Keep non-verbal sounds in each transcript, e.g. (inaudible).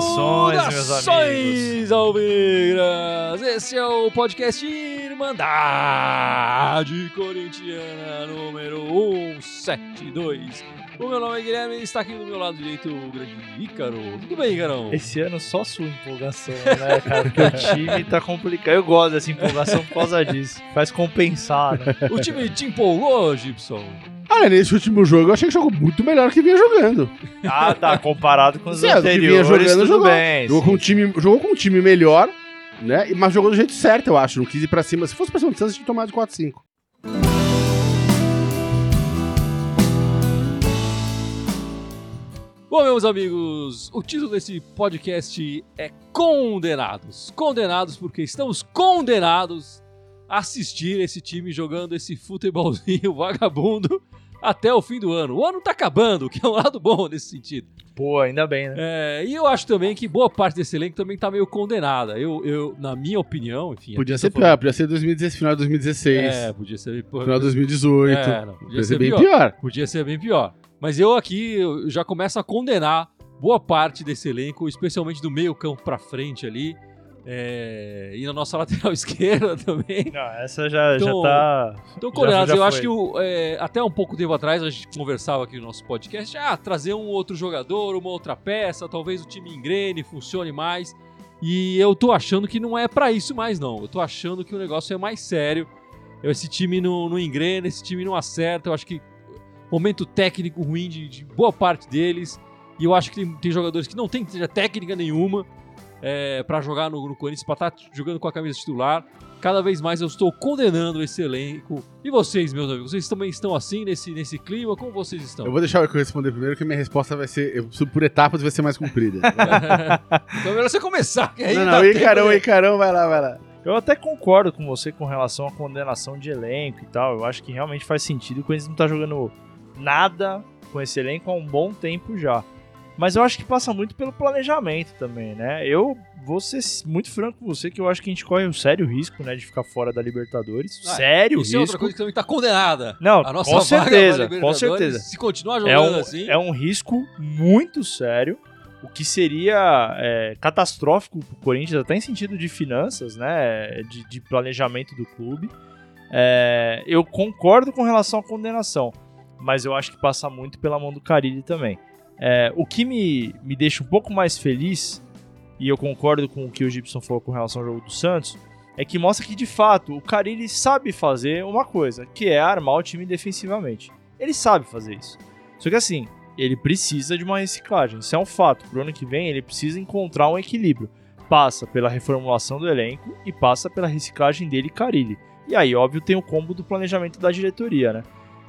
Saudações, meus amigos. Esse é o podcast Irmandade Corintiana número 172. O meu nome é Guilherme e está aqui do meu lado direito o grande Ícaro. Tudo bem, Ícaro? Esse ano só sua empolgação, né, cara? Porque o time tá complicado. Eu gosto dessa empolgação por causa disso. Faz compensar, né? O time te empolgou, Gibson? Olha, nesse último jogo eu achei que jogou muito melhor que vinha jogando. Ah, tá. Comparado com os Sim, o que vinha anteriores, jogando, tudo jogou. bem. Jogou sim. com, um time, jogou com um time melhor, né? Mas jogou do jeito certo, eu acho. Não quis ir pra cima. Se fosse pra cima do Santos, tinha tomado de 4-5. Bom, meus amigos, o título desse podcast é Condenados. Condenados porque estamos condenados a assistir esse time jogando esse futebolzinho (laughs) vagabundo até o fim do ano. O ano tá acabando, que é um lado bom nesse sentido. Pô, ainda bem, né? É, e eu acho também que boa parte desse elenco também tá meio condenada. Eu, eu na minha opinião, enfim. Podia ser pior, podia ser 2016, final de 2016, É, podia ser. pô, final de 2018. É, não, podia podia ser ser bem pior. pior. Podia ser bem pior. Mas eu aqui eu já começo a condenar boa parte desse elenco, especialmente do meio campo pra frente ali. é, e na nossa (laughs) lateral esquerda também. Não, essa já, Então, já tá. Então, Já- condenados, já eu acho que o, é, até um pouco tempo atrás a gente conversava aqui no nosso podcast, ah, trazer um outro jogador, uma outra peça, talvez o time engrene, funcione mais. E eu tô achando que não é pra isso mais, não. Eu tô achando que o negócio é mais sério. Esse time não, não engrena, esse time não acerta. Eu acho que momento técnico ruim de, de boa parte deles. E eu acho que tem, tem jogadores que não tem técnica nenhuma é, para jogar no, no Corinthians, pra estar jogando com a camisa titular. Cada vez mais eu estou condenando esse elenco. E vocês, meus amigos, vocês também estão assim nesse, nesse clima? Como vocês estão? Eu vou deixar o responder primeiro, que minha resposta vai ser. Eu subo por etapas e vai ser mais comprida. (laughs) então é melhor você começar, que aí não, não, tempo Icarão, de- Icarão, vai lá, vai lá. Eu até concordo com você com relação à condenação de elenco e tal. Eu acho que realmente faz sentido. O Corinthians não tá jogando nada com esse elenco há um bom tempo já. Mas eu acho que passa muito pelo planejamento também, né? Eu vou ser muito franco com você que eu acho que a gente corre um sério risco, né, de ficar fora da Libertadores. Ah, sério Isso é outra risco. coisa que também tá condenada. Não, A nossa com certeza, com certeza. Se continuar É jogando um, assim, é um risco muito sério, o que seria é, catastrófico para o Corinthians, até em sentido de finanças, né, de, de planejamento do clube. É, eu concordo com relação à condenação, mas eu acho que passa muito pela mão do Carilli também. É, o que me, me deixa um pouco mais feliz, e eu concordo com o que o Gibson falou com relação ao jogo do Santos, é que mostra que de fato o Carilli sabe fazer uma coisa, que é armar o time defensivamente. Ele sabe fazer isso. Só que assim, ele precisa de uma reciclagem. Isso é um fato. Pro ano que vem, ele precisa encontrar um equilíbrio. Passa pela reformulação do elenco e passa pela reciclagem dele e Carilli. E aí, óbvio, tem o combo do planejamento da diretoria, né?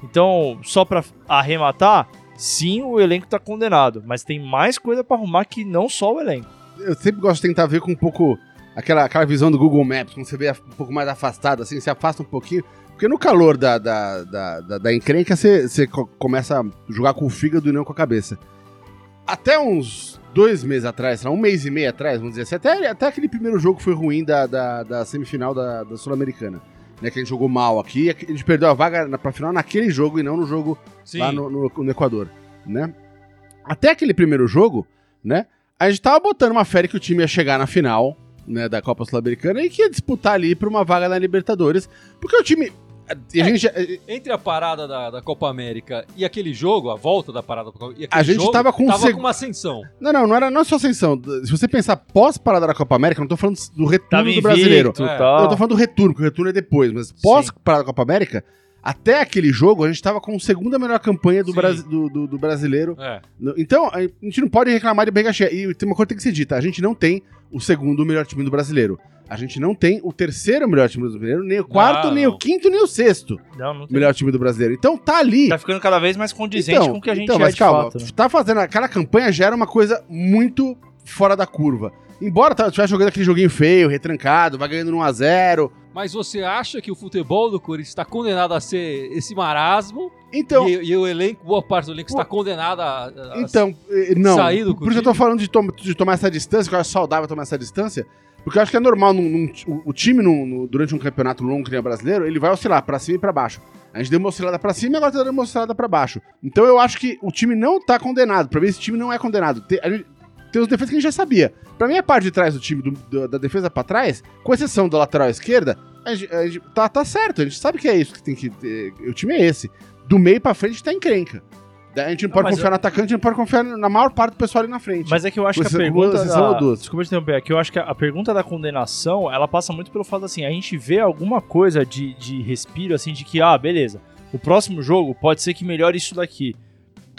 Então, só pra arrematar, sim, o elenco tá condenado, mas tem mais coisa pra arrumar que não só o elenco. Eu sempre gosto de tentar ver com um pouco aquela, aquela visão do Google Maps, quando você vê um pouco mais afastado, assim, se afasta um pouquinho. Porque no calor da, da, da, da, da encrenca, você, você co- começa a jogar com o fígado e não com a cabeça. Até uns dois meses atrás, um mês e meio atrás, vamos dizer assim, até, até aquele primeiro jogo foi ruim da, da, da semifinal da, da Sul-Americana. Né, que a gente jogou mal aqui, a gente perdeu a vaga na, pra final naquele jogo e não no jogo sim. lá no, no- no Equador, né? Até aquele primeiro jogo, né? A gente tava botando uma fé que o time ia chegar na final, né, da Copa Sul-Americana e que ia disputar ali pra uma vaga na Libertadores, porque o time a gente, Entre a parada da, da Copa América e aquele jogo, a volta da parada da Copa e aquele A gente jogo, tava com tava seg- com uma ascensão. não, não, não era não é só ascensão. Se você pensar pós parada da Copa América, não tô falando do retorno Tava do invicto, brasileiro. É. Eu tô falando do retorno, porque o retorno é depois, mas pós parada da Copa América, até aquele jogo a gente tava com a segunda melhor campanha do, do, do- do brasileiro É. Então, a gente não pode reclamar de barriga cheia. E tem uma coisa que tem que ser dita: a gente não tem o segundo melhor time do brasileiro. A gente não tem o terceiro melhor time do brasileiro, nem o quarto, Não, nem não. o quinto, nem o sexto Não, não tem. melhor time do brasileiro. Então tá ali. Tá ficando cada vez mais condizente com o que a gente então, é mas calma, fato. né? tá fazendo aquela campanha já era uma coisa muito fora da curva. Embora tá- tivesse jogando aquele joguinho feio, retrancado, vai ganhando no 1x0. Mas você acha que o futebol do Corinthians está condenado a ser esse marasmo Então, e, e o elenco, boa parte do elenco está condenada a, a- Então, eh, não. sair do Por isso eu tô falando de, tom- de tomar essa distância, que eu acho saudável tomar essa distância, porque eu acho que é normal num- num- o, time num- no- durante um campeonato longo que nem o brasileiro, ele vai oscilar pra cima e pra baixo. A gente deu uma oscilada pra cima e agora tá dando uma oscilada pra baixo. Então eu acho que o time não tá condenado. Pra mim, esse time não é condenado. Te- a gente- tem os defeitos que a gente já sabia. Pra mim, a parte de trás do time, do- do- da defesa pra trás, com exceção da lateral esquerda, a gente, a gente- tá, tá certo. A gente sabe que é isso que tem que ter. O time é esse. Do meio pra frente tá encrenca. A gente não Não, pode confiar eu- no atacante, a gente não pode confiar na maior parte do pessoal ali na frente. Mas é que eu acho que a pergunta da... Desculpa te interromper, é que eu acho que a pergunta da condenação, ela passa muito pelo fato assim, a gente vê alguma coisa de, de respiro, assim, de que, ah, beleza, o próximo jogo pode ser que melhore isso daqui.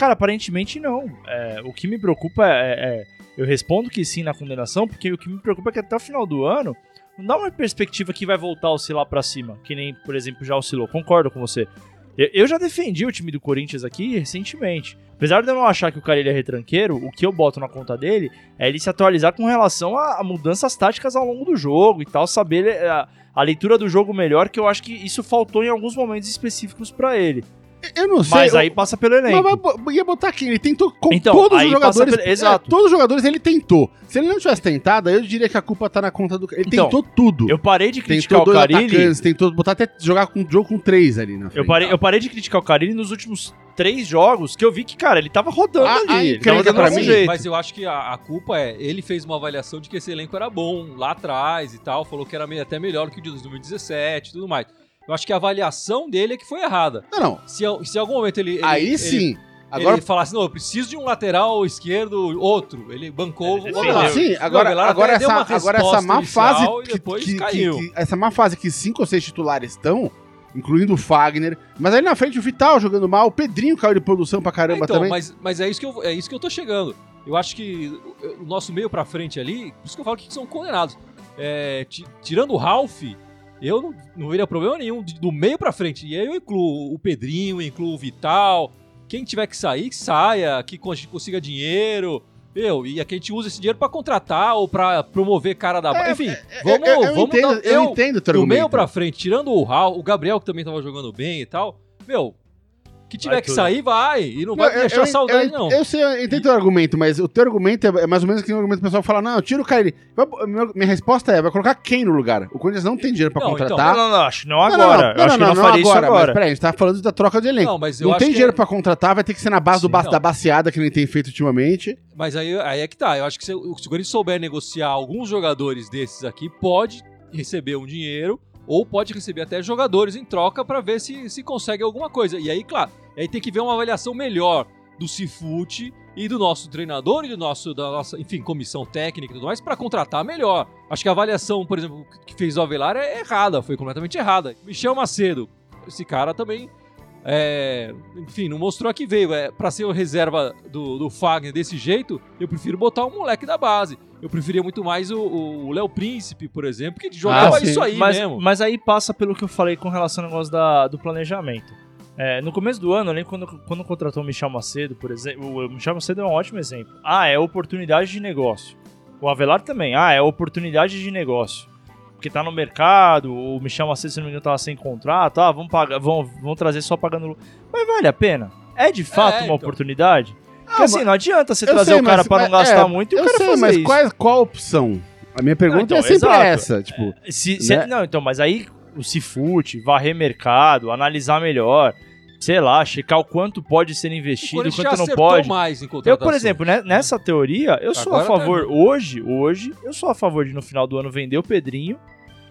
Cara, aparentemente não. É, o que me preocupa é, é- Eu respondo que sim na condenação, porque o que me preocupa é que até o final do ano não dá uma perspectiva que vai voltar a oscilar pra cima, que nem, por exemplo, já oscilou. Concordo com você. Eu, eu já defendi o time do Corinthians aqui recentemente. Apesar de eu não achar que o ele é retranqueiro, o que eu boto na conta dele é ele se atualizar com relação a, a mudanças táticas ao longo do jogo e tal, saber eh, a, a leitura do jogo melhor, que eu acho que isso faltou em alguns momentos específicos pra ele. Eu não sei. Mas eu- aí passa pelo elenco. Mas ia botar quem? Ele tentou com Então, todos os jogadores. pelo- exato. É, todos os jogadores ele tentou. Se ele não tivesse tentado, aí eu diria que a culpa tá na conta do. Ele Então, tentou tudo. Eu parei de criticar tentou o Carilli. tentou botar até jogar com jogo com três ali na frente. Eu parei, eu parei de criticar o Carilli nos últimos três jogos que eu vi que, cara, ele tava rodando Ah, ali. aí, ele tava jeito. Mas eu acho que a, a culpa é, ele fez uma avaliação de que esse elenco era bom lá atrás e tal, falou que era meio- até melhor que o de 2017 e tudo mais. Eu acho que a avaliação dele é que foi errada. Não, não. Se, se em algum momento ele, ele- Aí ele- sim. Agora, ele falasse, não, eu preciso de um lateral esquerdo, outro. Ele bancou Ele o sim, agora, Avelar agora, essa, agora essa má fase. e que- que- que- essa má fase que cinco ou seis titulares estão, incluindo o Fagner. Mas aí na frente o Vital jogando mal, o Pedrinho caiu de produção pra caramba então, também. Mas, mas é, isso que eu, é isso que eu tô chegando. Eu acho que o- nosso meio pra frente ali, por isso que eu falo que são condenados. É, ti- tirando o Ralph, eu não, não veria problema nenhum de- do meio pra frente. E aí eu incluo o Pedrinho, incluo o Vital. Quem tiver que sair, saia, que cons- consiga dinheiro. Meu, e aqui a gente usa esse dinheiro pra contratar ou pra promover cara da. É, Enfim, Eu- vamos, eu, eu vamos entendo, dar- eu entendo o teu do meio pra frente, tirando o Raul, o Gabriel que também tava jogando bem e tal, meu, que tiver Vai que tudo. sair, vai. E não vai Não, me deixar saudade, eu, não. Eu sei, eu entendo o teu argumento, mas o teu argumento é, mais ou menos que o argumento que o pessoal fala: não, tira o. Vai- Minha, resposta é: vai colocar quem no lugar? O Corinthians não tem dinheiro pra Não, contratar. Não, não, não, acho que não Não, agora. eu acho que não, faria isso Mas agora. peraí, a gente tá falando da troca de elenco. Não, mas eu Não acho tem que dinheiro é- pra contratar, vai ter que ser na base do Sim, ba- não. da baseada que ele tem feito ultimamente. Mas aí, aí é que tá. Eu acho que se, se o Corinthians souber negociar alguns jogadores desses aqui, pode receber um dinheiro ou pode receber até jogadores em troca pra ver se, se consegue alguma coisa. E aí, claro, aí tem que ver uma avaliação melhor do Cifute e do nosso treinador e do nosso, da nossa, enfim, comissão técnica e tudo mais pra contratar melhor. Acho que a avaliação, por exemplo, que fez o Avelar é errada, foi completamente errada. Michel Macedo, esse cara também é, enfim, não mostrou a que veio. É, pra ser o reserva do, do Fagner desse jeito, eu prefiro botar um moleque da base. Eu preferia muito mais o- Léo Príncipe, por exemplo, que jogava Ah, isso aí mas, mesmo. mas aí passa pelo que eu falei com relação ao negócio da, do planejamento. É, no começo do ano, eu lembro quando, quando contratou o Michel Macedo, por exemplo. O Michel Macedo é um ótimo exemplo. Ah, é oportunidade de negócio. O Avelar também. Ah, é oportunidade de negócio. Porque tá no mercado, o Michel Macedo, se não me engano, tava sem contrato. Ah, vamos, pagar, vamos, vamos trazer só pagando. Mas vale a pena? É de fato uma então. oportunidade? Porque Ah, assim, não adianta você trazer sei, o cara mas- pra não mas- gastar é, muito e o eu cara sei, fazer mas isso. qual, qual a opção? A minha pergunta então, é sempre exato. essa. Tipo, Se, se- né? Não, então, mas aí o Cifute, varrer mercado, analisar melhor, sei lá, checar o quanto pode ser o investido, já quanto não pode. mais em Eu, por exemplo, né, nessa teoria, eu sou Agora a tá favor, hoje, hoje, eu sou a favor de no final do ano vender o Pedrinho,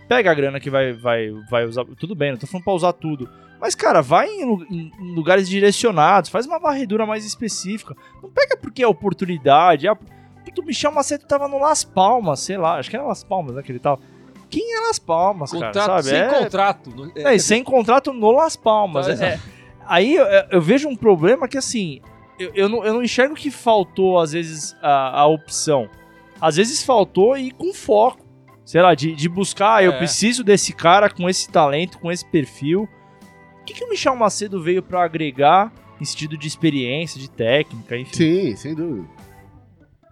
pega a grana que vai, vai, vai usar, tudo bem, não tô falando pra usar tudo, mas, cara, vai em, em lugares direcionados, faz uma varredura mais específica, não pega porque é oportunidade, ah, puto, o Michel Macedo tava no Las Palmas, sei lá, acho que era Las Palmas, né, que ele tava. Quem é Las Palmas, contrato, cara, sabe? sem É- contrato. é, é, sem contrato no Las Palmas. Tá, É- é- aí eu, eu vejo um problema que, assim, eu, eu, não, eu não enxergo que faltou, às vezes, a, a opção. Às vezes faltou e com foco. Sei lá, de, de buscar, ah, eu É. preciso desse cara com esse talento, com esse perfil. O que, que o Michel Macedo veio pra agregar em sentido de experiência, de técnica, enfim? sim, sem dúvida.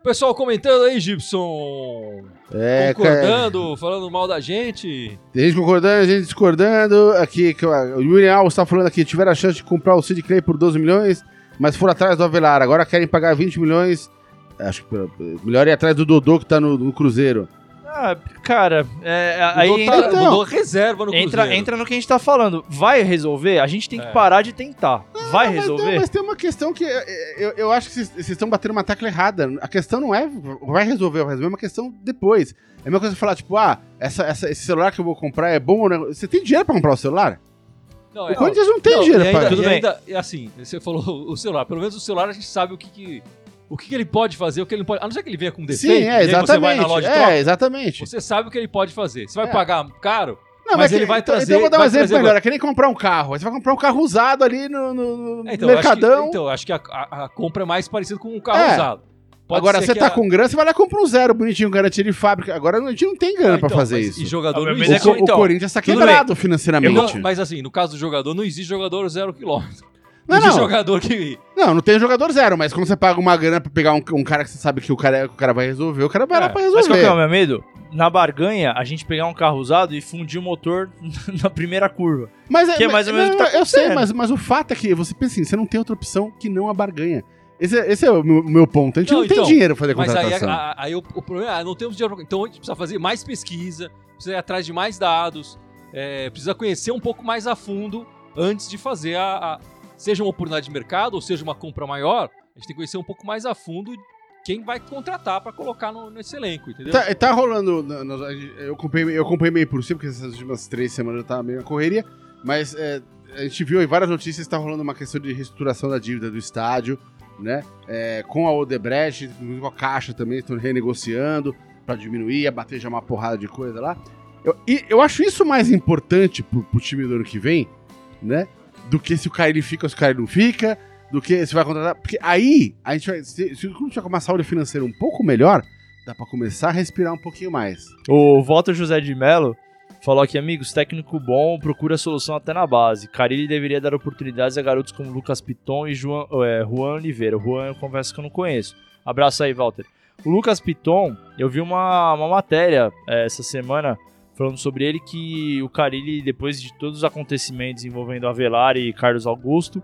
Pessoal comentando aí, Gibson. É, cara, concordando, falando mal da gente. tem gente concordando, gente discordando. Aqui, que o Yuri Alves tá falando aqui: tiveram a chance de comprar o Sid Clay por 12 milhões, mas foram atrás do Avelar. Agora querem pagar 20 milhões. Acho que melhor ir atrás do Dodô que tá no, no Cruzeiro. Ah, cara, é, aí Mudou, entra, Então. mudou reserva no entra, Cruzeiro. entra no que a gente tá falando. Vai resolver? A gente tem que É. parar de tentar. vai Não, mas- resolver? não, Mas, tem uma questão que é, é, eu, eu acho que vocês estão batendo uma tecla errada. A questão não é vai resolver, vai resolver, é uma questão depois. É a mesma coisa que falar, tipo, ah, essa, essa- esse celular que eu vou comprar é bom ou não? Você tem dinheiro pra comprar o celular? Não, O Corinthians não tem dinheiro e ainda, pra... Tudo e bem. ainda- e assim, você falou o celular. Pelo menos o celular a gente sabe o que, que- o que, que ele pode fazer, o que ele não pode. A não ser que ele venha com defeito. Sim, é, aí Você vai exatamente. na loja e troca. É, exatamente. Você sabe o que ele pode fazer. Você vai É. pagar caro, Não, mas é ele vai então- trazer- Então eu vou dar um exemplo melhor. É que nem comprar um carro. Você vai comprar um carro usado ali no, no- É, então, eu acho que- Mercadão. então, acho que a, a- a compra é mais parecida com um carro É. usado. Pode Agora, você tá a- com grana, você vai lá e compra um zero bonitinho, garantido de fábrica. Agora a gente não tem grana Ah, pra então, fazer mas- isso. E jogador Ah, não mas O, é existe. O então, Corinthians tá quebrado financeiramente. não- mas assim, no caso do jogador, não existe jogador zero quilômetro. Não, não. jogador que. Não, não tem jogador zero, mas quando você paga uma grana pra pegar um, um cara que você sabe que o cara, que o cara vai resolver, o cara vai É, lá pra Mas qual que é o resolver. meu medo? Na barganha, a gente pegar um carro usado e fundir o motor (laughs) na primeira curva. Mas, Que é mais ou menos o que tá Eu sei, mas, mas o fato é que você pensa assim, você não tem outra opção que não a barganha. Esse, é- esse é o meu, meu ponto. A gente não, Não, tem então, dinheiro pra fazer Mas aí, contratação. a- a- aí o, o problema é, ah, não temos dinheiro pra... Então a gente precisa fazer mais pesquisa, precisa ir atrás de mais dados, é, precisa conhecer um pouco mais a fundo antes de fazer a, a- Seja uma oportunidade de mercado ou seja uma compra maior, a gente tem que conhecer um pouco mais a fundo quem vai contratar pra colocar no, nesse elenco, entendeu? Tá, tá rolando. Eu acompanhei, eu meio por cima, porque essas últimas três semanas eu tava meio na correria. Mas é, a gente viu em várias notícias que tá rolando uma questão de reestruturação da dívida do estádio, né? É, com a Odebrecht, com a Caixa também, estão renegociando pra diminuir, abater já uma porrada de coisa lá. Eu, e eu acho isso mais importante pro, pro time do ano que vem, né? Do que se o ele fica ou se o cara não fica, do que se vai contratar. Porque aí, a gente vai. Se, se o clube tiver com uma saúde financeira um pouco melhor, dá pra começar a respirar um pouquinho mais. O Walter José de Mello falou aqui, amigos, técnico bom, procura solução até na base. Carilli deveria dar oportunidades a garotos como Lucas Piton e Juan, é, Juan Oliveira. Juan eu confesso que eu não conheço. Abraço aí, Walter. O Lucas Piton, eu vi uma, uma matéria é, essa semana falando sobre ele que o Carilli, depois de todos os acontecimentos envolvendo Avelar e Carlos Augusto,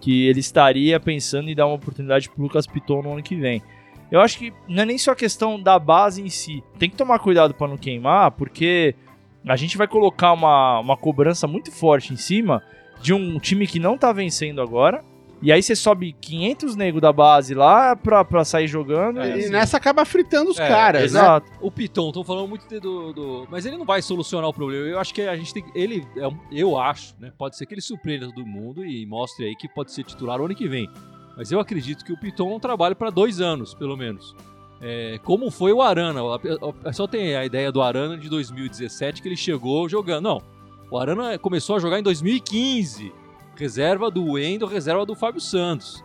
que ele estaria pensando em dar uma oportunidade pro Lucas Piton no ano que vem. Eu acho que não é nem só a questão da base em si. Tem que tomar cuidado para não queimar, porque a gente vai colocar uma, uma cobrança muito forte em cima de um time que não tá vencendo agora. E aí você sobe 500 nego da base lá pra, pra sair jogando. É, e assim. nessa acaba fritando os É, caras, né? Exato. O Piton, estão falando muito de- do, do- Mas ele não vai solucionar o problema. Eu acho que a gente tem. Ele. é um- eu acho, né? Pode ser que ele surpreenda todo mundo e mostre aí que pode ser titular o ano que vem. Mas eu acredito que o Piton não trabalha para dois anos, pelo menos. É, como foi o Arana. O pessoal tem a ideia do Arana de 2017 que ele chegou jogando. Não. O Arana começou a jogar em 2015. Reserva do Wendel, reserva do Fábio Santos.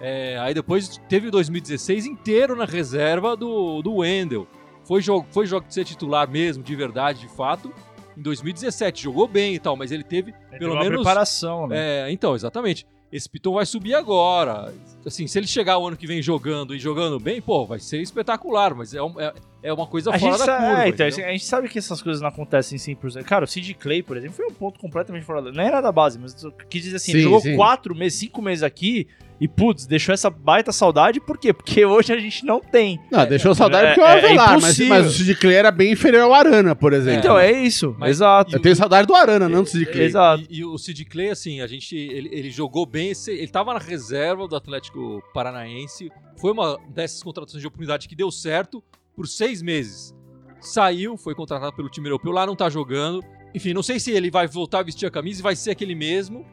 É, aí depois teve o 2016 inteiro na reserva do, do Wendel. Foi jogo, foi jogo de ser titular mesmo, de verdade, de fato, em 2017. Jogou bem e tal, mas ele teve É, pelo menos. preparação, né? É, então, exatamente. Esse Piton vai subir agora. Assim, se ele chegar o ano que vem jogando e jogando bem, pô, vai ser espetacular, mas é, um- é, é uma coisa A fora gente, da sa- curva. é, então, entendeu? a gente sabe que essas coisas não acontecem 100%. Cara, o Sid Clay, por exemplo, foi um ponto completamente fora da... Não era da base, mas eu quis dizer assim, Sim, jogou sim. quatro meses, cinco meses aqui e, putz, deixou essa baita saudade. Por quê? Porque hoje a gente não tem. Não, deixou saudade é- porque é o é Avelar, mas, mas o Sid Clay era bem inferior ao Arana, por exemplo. Então, é isso. Mas- Exato. Eu tenho saudade do Arana, não do Sid Clay. Exato. E, e o Sid Clay, assim, a gente, ele, ele jogou bem, esse- ele tava na reserva do Atlético Paranaense, foi uma dessas contratações de oportunidade que deu certo por seis meses. Saiu, foi contratado pelo time europeu, lá não tá jogando. Enfim, não sei se ele vai voltar a vestir a camisa e vai ser aquele mesmo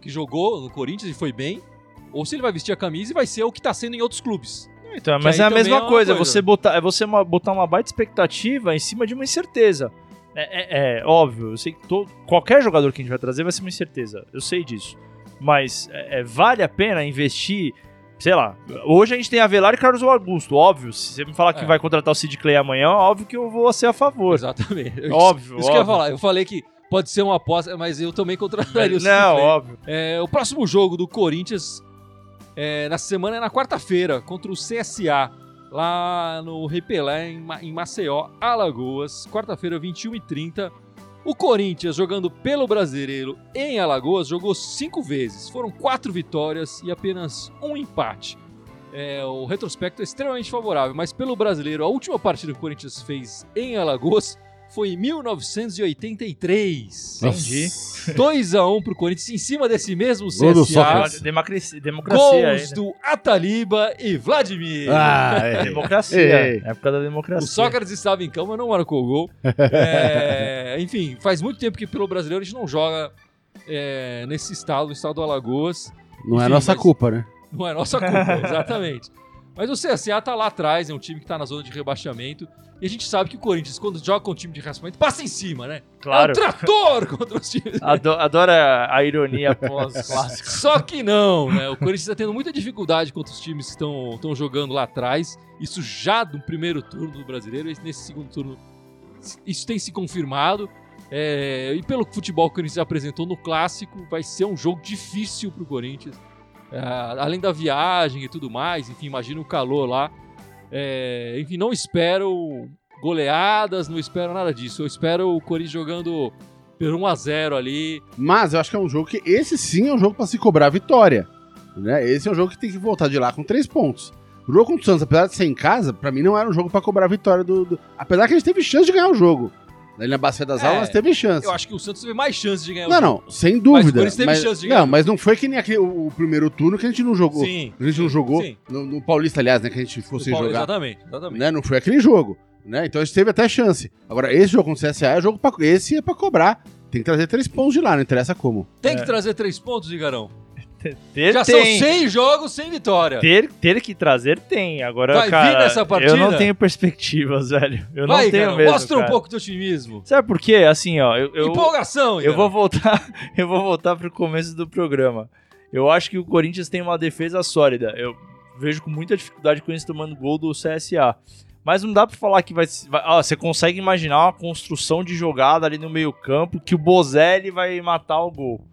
que jogou no Corinthians e foi bem, ou se ele vai vestir a camisa e vai ser o que tá sendo em outros clubes. Então, mas é a mesma é coisa, coisa. você botar, é você uma- botar uma baita expectativa em cima de uma incerteza. É, é- é óbvio, eu sei que to- qualquer jogador que a gente vai trazer vai ser uma incerteza, eu sei disso. Mas é, é, vale a pena investir, sei lá, hoje a gente tem Avelar e Carlos Augusto, óbvio, se você me falar que É. vai contratar o Sid Clay amanhã, óbvio que eu vou ser a favor. Exatamente. Óbvio, Isso que eu ia óbvio. falar. Eu falei que pode ser uma aposta, mas eu também contrataria o Não, óbvio. É, o próximo jogo do Corinthians é, na semana é na quarta-feira, contra o CSA, lá no Repelé, em, em Maceió, Alagoas. Quarta-feira, 21h30. O Corinthians, jogando pelo Brasileiro em Alagoas, jogou cinco vezes. Foram quatro vitórias e apenas um empate. É, o retrospecto é extremamente favorável, mas pelo Brasileiro, a última partida que o Corinthians fez em Alagoas foi em 1983. Entendi. 2x1 pro Corinthians em cima desse mesmo CSA. Democracia, democracia aí, Gols né? do Ataliba e Vladimir. Ah, (laughs) é. Democracia. Ei. Época da O democracia. Sócrates estava em cama, não marcou gol. (laughs) É, enfim, faz muito tempo que pelo brasileiro a gente não joga é, nesse estado, no estado do Alagoas. Não é Enfim, nossa mas- culpa, né? Não é nossa culpa, (laughs) exatamente. Mas o CSA tá lá atrás, é um time que tá na zona de rebaixamento. E a gente sabe que o Corinthians, quando joga com um time de rebaixamento, passa em cima, né? Claro. É um trator (laughs) contra os times. Ado- Adora a ironia (laughs) pós-clássica. Só que não, né? O Corinthians tá tendo muita dificuldade contra os times que estão jogando lá atrás. Isso já no primeiro turno do brasileiro, e nesse segundo turno, isso tem se confirmado. É, e pelo futebol que o Corinthians apresentou no clássico, vai ser um jogo difícil pro Corinthians. É, além da viagem e tudo mais, enfim, imagina o calor lá. É, enfim, não espero goleadas, não espero nada disso. Eu espero o Corinthians jogando por 1 a 0 ali, Mas eu acho que é um jogo que esse sim é um jogo pra se cobrar a vitória. Né? Esse é um jogo que tem que voltar de lá com três pontos. O jogo contra o Santos, apesar de ser em casa, pra mim não era um jogo pra cobrar a vitória do, do- Apesar que a gente teve chance de ganhar o jogo. Ali na Bacia das É, Almas teve chance. Eu acho que o Santos teve mais chance de ganhar o Não, jogo. não, sem dúvida. Corinthians teve chance de ganhar. Não, mas não foi que nem aquele, o, o primeiro turno que a gente não jogou. Sim. A gente não jogou. Sim. No, no Paulista, aliás, né? Que a gente fosse O Paulo- jogar. Exatamente, exatamente. Né? Não foi aquele jogo. Né? Então a gente teve até chance. Agora, esse jogo contra o CSA é jogo pra. Esse é pra cobrar. Tem que trazer três pontos de lá, não interessa como. Tem É. que trazer três pontos, Igarão. Ter, Já tem. são seis jogos sem vitória. Ter, ter que trazer, tem. Agora, Vai vir cara, nessa partida? eu não tenho perspectivas, (laughs) velho. Eu Vai, não tenho Igarão, mesmo, mostra um cara. pouco do otimismo. Sabe por quê? Assim, ó, eu, eu, Empolgação, eu vou voltar, (laughs) eu vou voltar pro começo do programa. Eu acho que o Corinthians tem uma defesa sólida. Eu vejo com muita dificuldade o Corinthians tomando gol do CSA. Mas não dá pra falar que vai, vai ó, você consegue imaginar uma construção de jogada ali no meio-campo que o Bozelli vai matar o gol.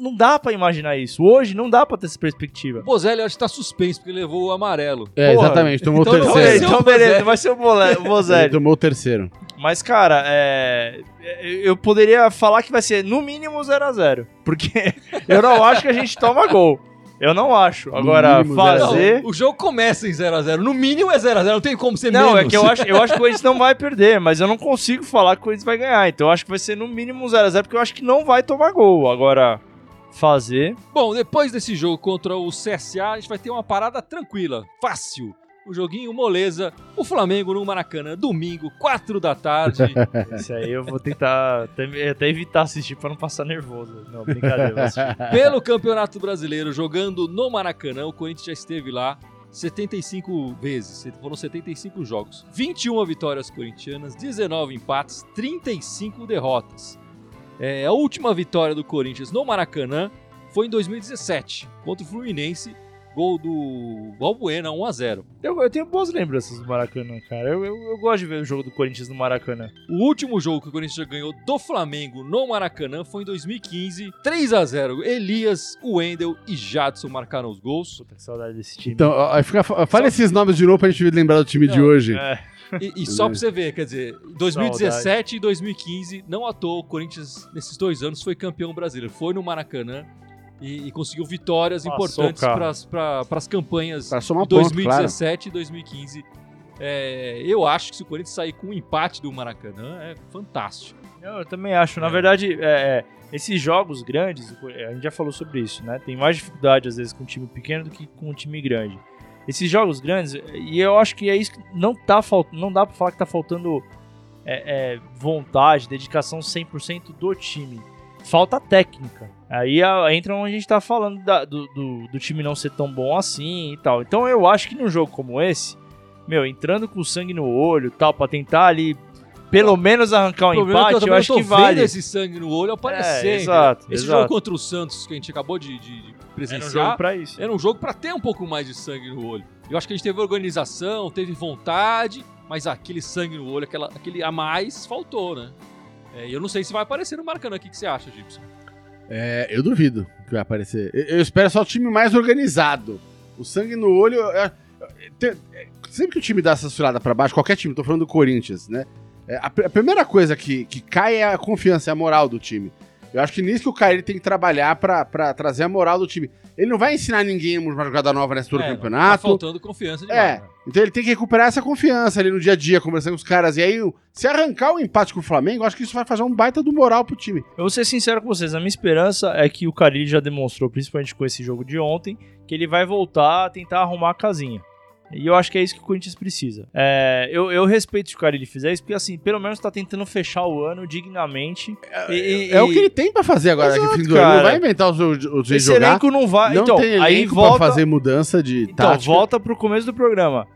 Não dá pra imaginar isso. Hoje não dá pra ter essa perspectiva. O Bozelli acho que tá suspenso porque ele levou o amarelo. É, Porra. exatamente. Tomou Então o não Então, vai terceiro. então o beleza, Bozelli. vai ser o o (laughs) Ele Bozelli. tomou o terceiro. Mas, cara, é, eu poderia falar que vai ser no mínimo 0x0. Porque (laughs) eu não acho que a gente toma gol. Eu não acho. Agora, mínimo 0 a 0. fazer. Não, o jogo começa em 0x0. No mínimo é 0x0, não tem como ser Não, menos. é que eu acho, eu acho que o Corinthians não vai perder, mas eu não consigo falar que o Corinthians vai ganhar. Então eu acho que vai ser no mínimo 0x0, porque eu acho que não vai tomar gol. Agora, fazer. Bom, depois desse jogo contra o CSA, a gente vai ter uma parada tranquila, fácil. O joguinho moleza, o Flamengo no Maracanã, domingo, 4 da tarde. (laughs) Esse aí eu vou tentar até, até evitar assistir pra não passar nervoso. Não, brincadeira. (laughs) Pelo Campeonato Brasileiro, jogando no Maracanã, o Corinthians já esteve lá 75 vezes, foram 75 jogos. 21 vitórias corintianas, 19 empates, 35 derrotas. É, a última vitória do Corinthians no Maracanã foi em 2017, contra o Fluminense, gol do Balbuena, 1x0. Eu, eu tenho boas lembranças do Maracanã, cara. Eu, eu, eu gosto de ver o jogo do Corinthians no Maracanã. O último jogo que o Corinthians já ganhou do Flamengo no Maracanã foi em 2015, 3x0. Elias, Wendel e Jadson marcaram os gols. Puta, que saudade desse time. Então, ó, ó, fica, fala esses nomes de novo pra gente lembrar do time de Não, hoje. É, E, e só pra você ver, quer dizer, 2017 e 2015, não à toa, o Corinthians, nesses dois anos, foi campeão brasileiro. Foi no Maracanã e, e conseguiu vitórias Passou importantes para as campanhas de ponto, 2017 e 2015. É, eu acho que se o Corinthians sair com um empate do Maracanã, é fantástico. Não, eu também acho. Na É. verdade, é, é, esses jogos grandes, a gente já falou sobre isso, né? Tem mais dificuldade, às vezes, com um time pequeno do que com um time grande. Esses jogos grandes, e eu acho que é isso que não, tá faltando, não dá pra falar que tá faltando é, é, vontade, dedicação 100% do time. Falta técnica. Aí entra onde a gente tá falando da- do, do, do time não ser tão bom assim e tal. Então eu acho que num jogo como esse, meu, entrando com sangue no olho e tal, pra tentar ali pelo menos arrancar um problema é empate, eu, também acho que vendo vale. esse sangue no olho aparecer. É, exato, Esse exato. jogo contra o Santos, que a gente acabou de, de- de Era um presenciar, jogo pra isso. Era um jogo pra ter um pouco mais de sangue no olho. Eu acho que a gente teve organização, teve vontade, mas aquele sangue no olho, aquela, aquele a mais, faltou, né? É, eu não sei se vai aparecer no Maracanã. O que, que você acha, Gibson? É, eu duvido que vai aparecer. Eu, eu espero só o time mais organizado. O sangue no olho. é- é- tem- é- sempre que o time dá essa oscilada pra baixo, qualquer time, tô falando do Corinthians, né? É, a, a primeira coisa que, que cai é a confiança, é a moral do time. Eu acho que nisso que o Carilli tem que trabalhar pra, pra trazer a moral do time. Ele não vai ensinar ninguém uma jogada nova nessa altura É, do Tá campeonato. faltando confiança demais. É, né? então ele tem que recuperar essa confiança ali no dia a dia, conversando com os caras. E aí, se arrancar o empate com o Flamengo, eu acho que isso vai fazer um baita do moral pro time. Eu vou ser sincero com vocês, a minha esperança é que o Carilli já demonstrou, principalmente com esse jogo de ontem, que ele vai voltar a tentar arrumar a casinha. E eu acho que é isso que o Corinthians precisa. É, eu, eu respeito se o Carilli fizer isso, porque assim, pelo menos tá tentando fechar o ano dignamente. E- e- É o que ele tem pra fazer agora aqui no Exato, fim do ano. Ele. Não vai inventar os, os jeitos de Esse jogar. elenco não vai. Não então, tem elenco aí pra volta, fazer mudança de Então, tática. volta pro começo do programa.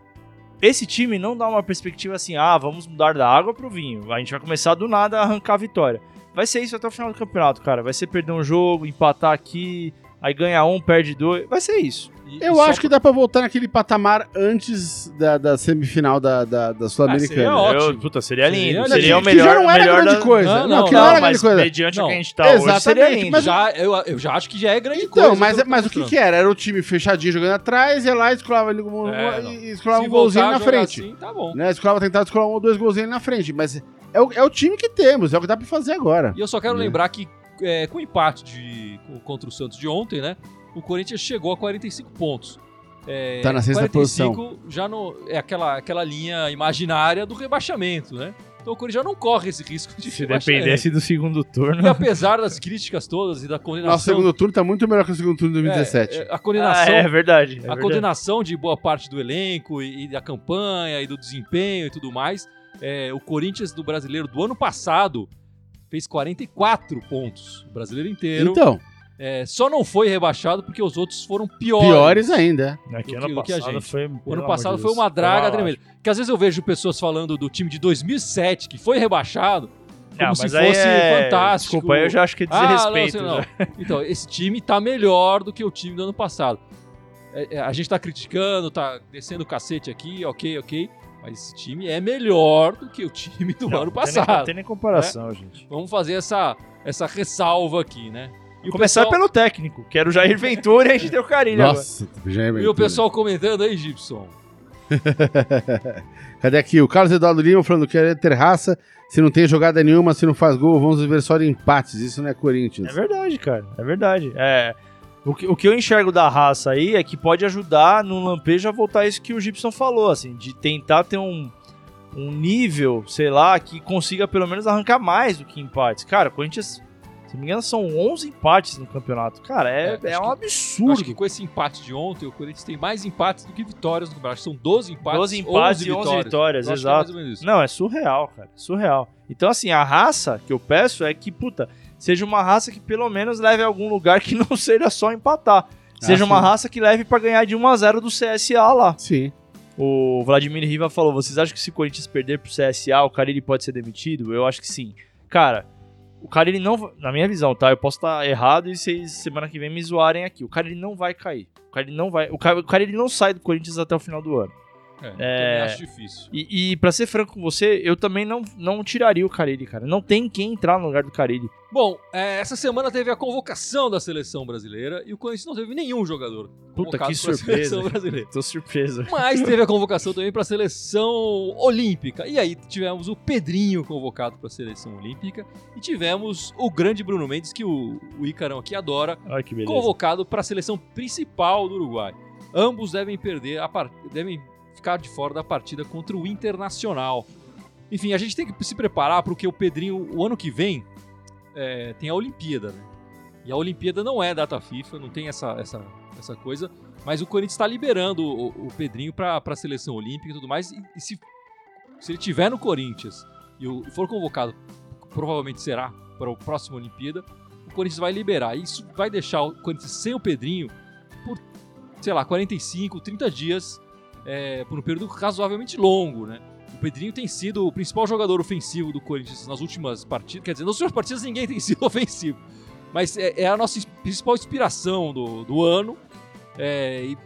Esse time não dá uma perspectiva assim, ah, vamos mudar da água pro vinho. A gente vai começar do nada a arrancar a vitória. Vai ser isso até o final do campeonato, cara. Vai ser perder um jogo, empatar aqui, aí ganha um, perde dois. Vai ser isso. E- Eu e acho que dá pra voltar naquele patamar antes da, da semifinal da, da, da Sul-Americana. seria ótimo. Eu- puta, seria Seria lindo. lindo. Seria o que melhor, já não era melhor grande da... coisa. Não, Não, não, que não, Não, era mas grande coisa. mediante Não. o que a gente tá hoje, seria Exatamente, lindo. mas- já, eu, eu já acho que já é grande Então, coisa. mas, pelo mas o que, que era? Era o time fechadinho jogando atrás, ia lá e escolava, ele um- É, e escolava um golzinho na frente. assim, tá bom. Né? Escolava tentar escolar um ou dois golzinhos na frente. Mas é o, é o time que temos, é o que dá pra fazer agora. E eu só quero Né? lembrar que é, com o empate de, contra o Santos de ontem, né? O Corinthians chegou a 45 pontos. É, Tá na sexta 45 já no, é aquela, aquela linha imaginária do rebaixamento, né? Então o Corinthians já não corre esse risco de Se dependesse do segundo turno. E apesar das críticas todas e da condenação... Nosso segundo turno tá muito melhor que o segundo turno de 2017. É, é, a Ah, condenação, é verdade. é a verdade. condenação de boa parte do elenco e, e da campanha e do desempenho e tudo mais. É, o Corinthians do brasileiro do ano passado fez 44 pontos. O brasileiro inteiro. Então, É, só não foi rebaixado porque os outros foram piores. piores ainda. Aqui do ano que- do que a passado gente. foi. O ano passado foi uma draga tremenda. Que às vezes eu vejo pessoas falando do time de 2007 que foi rebaixado. Como Não, se mas aí fosse é- fantástico. Desculpa, eu já acho que é desrespeito. Ah, não, sei não. (laughs) Então, esse time tá melhor do que o time do ano passado. É, é, a gente tá criticando, tá descendo o cacete aqui, ok, ok. Mas esse time é melhor do que o time do Não, ano passado. Não tem nem comparação, gente. Vamos fazer essa, essa ressalva aqui, né? E Começar pessoal- pelo técnico, que era o Jair Ventura e a gente deu carinho agora. Nossa, é E o pessoal comentando aí, Gibson. (laughs) Cadê aqui? O Carlos Eduardo Lima falando que é ter raça. Se não tem jogada nenhuma, se não faz gol, vamos viver só de empates. Isso não é Corinthians. É verdade, cara. É verdade. É, o, que, o que eu enxergo da raça aí é que pode ajudar no lampejo a voltar isso que o Gibson falou, assim, de tentar ter um, um nível, sei lá, que consiga pelo menos arrancar mais do que empates. Cara, o Corinthians, se não me engano, são 11 empates no campeonato. Cara, é, É, é, um que- absurdo. Acho que com esse empate de ontem, o Corinthians tem mais empates do que vitórias no campeonato. São 12 empates, 12 empates e 11 vitórias, que é exato. isso. Não, é surreal, cara. Surreal. Então, assim, a raça que eu peço é que, puta, seja uma raça que pelo menos leve a algum lugar que não (laughs) seja só empatar. Seja Ah, uma raça que leve pra ganhar de 1 a 0 do CSA lá. Sim. O Vladimir Riva falou: vocês acham que se o Corinthians perder pro CSA, o Carilli pode ser demitido? Eu acho que sim. Cara, o Carilli não. Na minha visão, tá? Eu posso estar errado e vocês semana que vem me zoarem aqui. O Carilli não vai cair. O Carilli não vai. O Ca- o Carilli não sai do Corinthians até o final do ano. É, É. acho difícil. E, e pra ser franco com você, eu também não, não tiraria o Carilli, cara. Não tem quem entrar no lugar do Carilli. Bom, é, essa semana teve a convocação da seleção brasileira e o Corinthians não teve nenhum jogador Puta, que surpresa. (laughs) Tô surpreso. Mas teve a convocação também para a seleção olímpica. E aí tivemos o Pedrinho convocado para a seleção olímpica e tivemos o grande Bruno Mendes, que o, o Icarão aqui adora, beleza. convocado para a seleção principal do Uruguai. Ambos devem perder a devem ficar de fora da partida contra o Internacional. Enfim, a gente tem que se preparar porque o Pedrinho, o ano que vem, é, tem a Olimpíada, né? E a Olimpíada não é data FIFA, não tem essa, essa, essa coisa. Mas o Corinthians está liberando o, o Pedrinho para a seleção olímpica e tudo mais. E, e se, se ele tiver no Corinthians e for convocado, provavelmente será para a próxima Olimpíada, o Corinthians vai liberar. Isso vai deixar o Corinthians sem o Pedrinho por, sei lá, 45, 30 dias, é, por um período razoavelmente longo, né? O Pedrinho tem sido o principal jogador ofensivo do Corinthians nas últimas partidas. Quer dizer, nas últimas partidas ninguém (laughs) tem sido ofensivo. Mas é, é a nossa principal inspiração do, do ano. É, e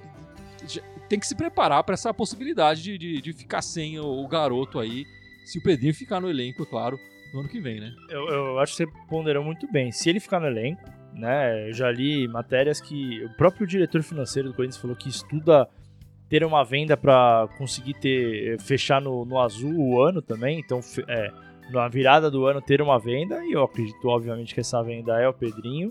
tem que se preparar para essa possibilidade de, de, de ficar sem o, o garoto aí. Se o Pedrinho ficar no elenco, claro, no ano que vem, né? Eu, eu acho que você ponderou muito bem. Se ele ficar no elenco, né? Eu já li matérias que o próprio diretor financeiro do Corinthians falou que estuda ter uma venda para conseguir ter fechar no, no azul o ano também. Então, é, na virada do ano ter uma venda, e eu acredito, obviamente, que essa venda é o Pedrinho.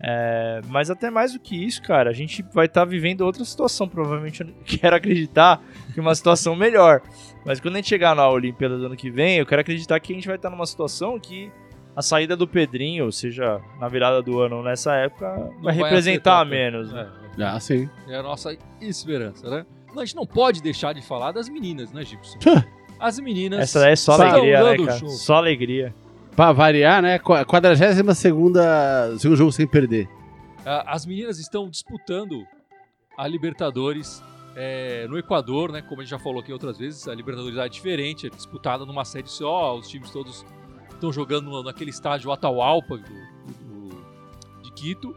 É, mas até mais do que isso, cara, a gente vai estar vivendo outra situação. Provavelmente eu (laughs) quero acreditar que uma situação melhor. Mas quando a gente chegar na Olimpíada do ano que vem, eu quero acreditar que a gente vai estar numa situação que a saída do Pedrinho, seja na virada do ano ou nessa época, vai, vai representar afetar menos. né? É, Ah, sim. é a nossa esperança, né? Não, A gente não pode deixar de falar das meninas, né, Gibson? As meninas. Essa daí é só estão alegria, né, cara? show. Só alegria. Pra variar, né? Qu- 42 segunda segundo jogo sem perder. Ah, As meninas estão disputando a Libertadores é, no Equador, né? Como a gente já falou aqui outras vezes, a Libertadores é diferente, é disputada numa sede só, os times todos estão jogando naquele estádio Atahualpa do, do- de Quito.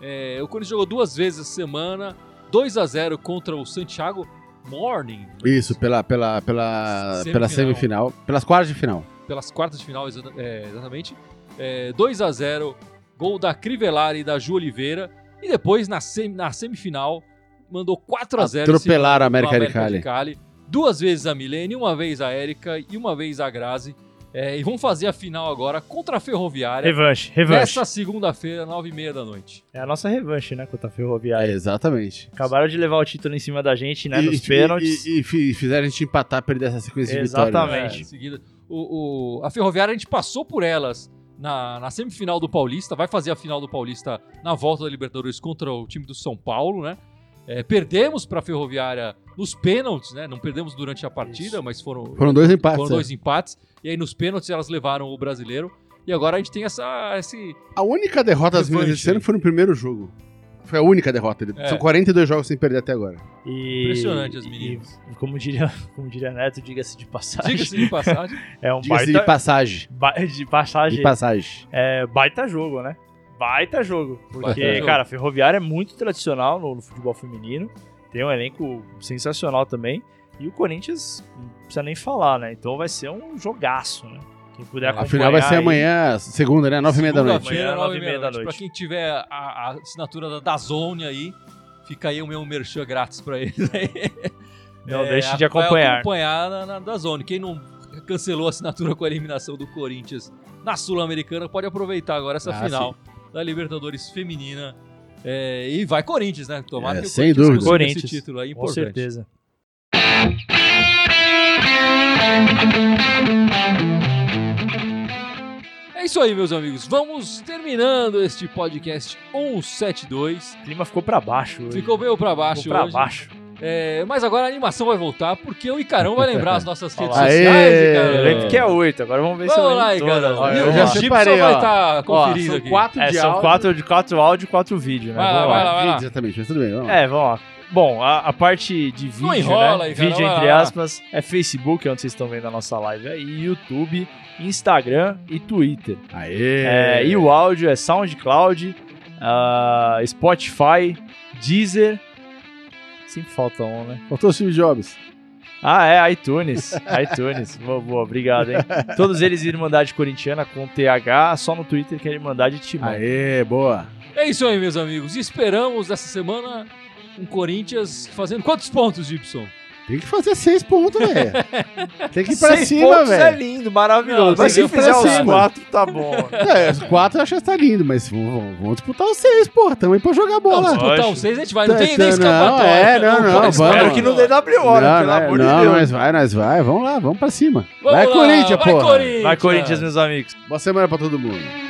É, o Corinthians jogou duas vezes essa semana, 2 a 0 contra o Santiago Morning. Isso, pela, pela, pela, Semifinal. pela semifinal. Pelas quartas de final. pelas quartas de final, é, exatamente. É, 2 a 0 gol da Crivellari e da Ju Oliveira. E depois, na, sem- na semifinal, mandou 4 a 0 Atropelaram a em cima do América de Cali. Duas vezes a Milene, uma vez a Érica e uma vez a Grazi. É, e vão fazer a final agora contra a Ferroviária. Revanche, revanche. Nessa segunda-feira, 9h30 da noite. É a nossa revanche, né, contra a É, Ferroviária. exatamente. Acabaram de levar o título em cima da gente, né, e, nos e- pênaltis. E, e fi- fizeram a gente empatar, perder essa sequência de vitórias. Exatamente. É, o, o- a Ferroviária, a gente passou por elas na, na semifinal do Paulista, vai fazer a final do Paulista na volta da Libertadores contra o time do São Paulo, né? É, perdemos para a Ferroviária nos pênaltis, né? Não perdemos durante a partida, Isso. mas foram, Foram dois empates. foram é. dois empates. E aí nos pênaltis elas levaram o brasileiro. E agora a gente tem essa, esse. A única derrota das meninas Revanche. desse ano foi no primeiro jogo. Foi a única derrota. É. São 42 jogos sem perder até agora. E- Impressionante as meninas. E, como diria, (laughs) como diria Neto, diga-se de passagem. Diga-se de passagem. (laughs) É um Diga-se baita de passagem. ba- de passagem. De passagem. É baita jogo, né? Baita jogo. Porque, Baita jogo. cara, a Ferroviária é muito tradicional no, no futebol feminino. Tem um elenco sensacional também. E o Corinthians não precisa nem falar, né? Então vai ser um jogaço, né? Quem puder A A acompanhar. final vai ser aí- amanhã, segunda, né? 9 e meia da noite. Amanhã, nove e nove e meia da noite. Pra quem tiver a, a assinatura da Dazone aí, fica aí o meu merchan grátis pra eles aí. Não É, deixe de acompanhar. acompanhar na, na Dazone. Quem não cancelou a assinatura com a eliminação do Corinthians na Sul-Americana pode aproveitar agora essa Ah, final da Libertadores Feminina. É, e vai Corinthians, né? Tomara É, que o sem Corinthians dúvida. consiga esse Corinthians, título aí, Com importante. certeza. É isso aí, meus amigos. Vamos terminando este podcast 172. O clima ficou pra baixo. hoje. Ficou meio pra baixo Ficou pra hoje. baixo. É, mas agora a animação vai voltar, porque o Icarão vai lembrar as nossas redes Aê! sociais, Eu Icarão. lembro que é oito, agora vamos ver se eu Vamos lá, lembro todas. Icarão. Olha, E o vamos já lá. Separei, vai ó. estar Ó, conferindo são aqui. quatro É, de são áudio. quatro, de quatro áudio e quatro vídeo, né? Vai lá, Vamos vai lá, vai lá. Vídeo, Exatamente, mas tudo bem. Vamos lá. É, vamos lá. Bom, a, a parte de vídeo, enrola né? aí, cara, vídeo entre lá. aspas, é Facebook, é onde vocês estão vendo a nossa live aí, YouTube, Instagram e Twitter. Aê! É, e o áudio é SoundCloud, ah, Spotify, Deezer. Sempre falta um, né? Faltou o Steve Jobs. Ah, é, iTunes. iTunes. (laughs) Boa, boa, obrigado, hein? Todos eles Irmandade Corintiana com TH, só no Twitter que é Irmandade Timão. Aê, boa. É isso aí, meus amigos. E esperamos essa semana um Corinthians fazendo quantos pontos, Gibson? Tem que fazer seis pontos, velho. (laughs) Tem que ir pra Seis cima, é velho. lindo, maravilhoso. Não, Mas se fizer os cima. quatro, tá bom. É, os quatro eu acho que tá lindo, mas vamos, disputar os seis, porra. Tamo aí pra jogar Não, bola. disputar lógico. os seis a gente vai. Não Tá, tem nem tá, escapatória. não, é, não, não, vamos. Espero que não dê WO, né? não, Pelo não, amor não, de Deus. nós vai, nós vai. Vamos lá, vamos pra cima. Vamos vai, lá, Corinthians. Corinthians. Vai, Corinthians, meus amigos. Boa semana pra todo mundo.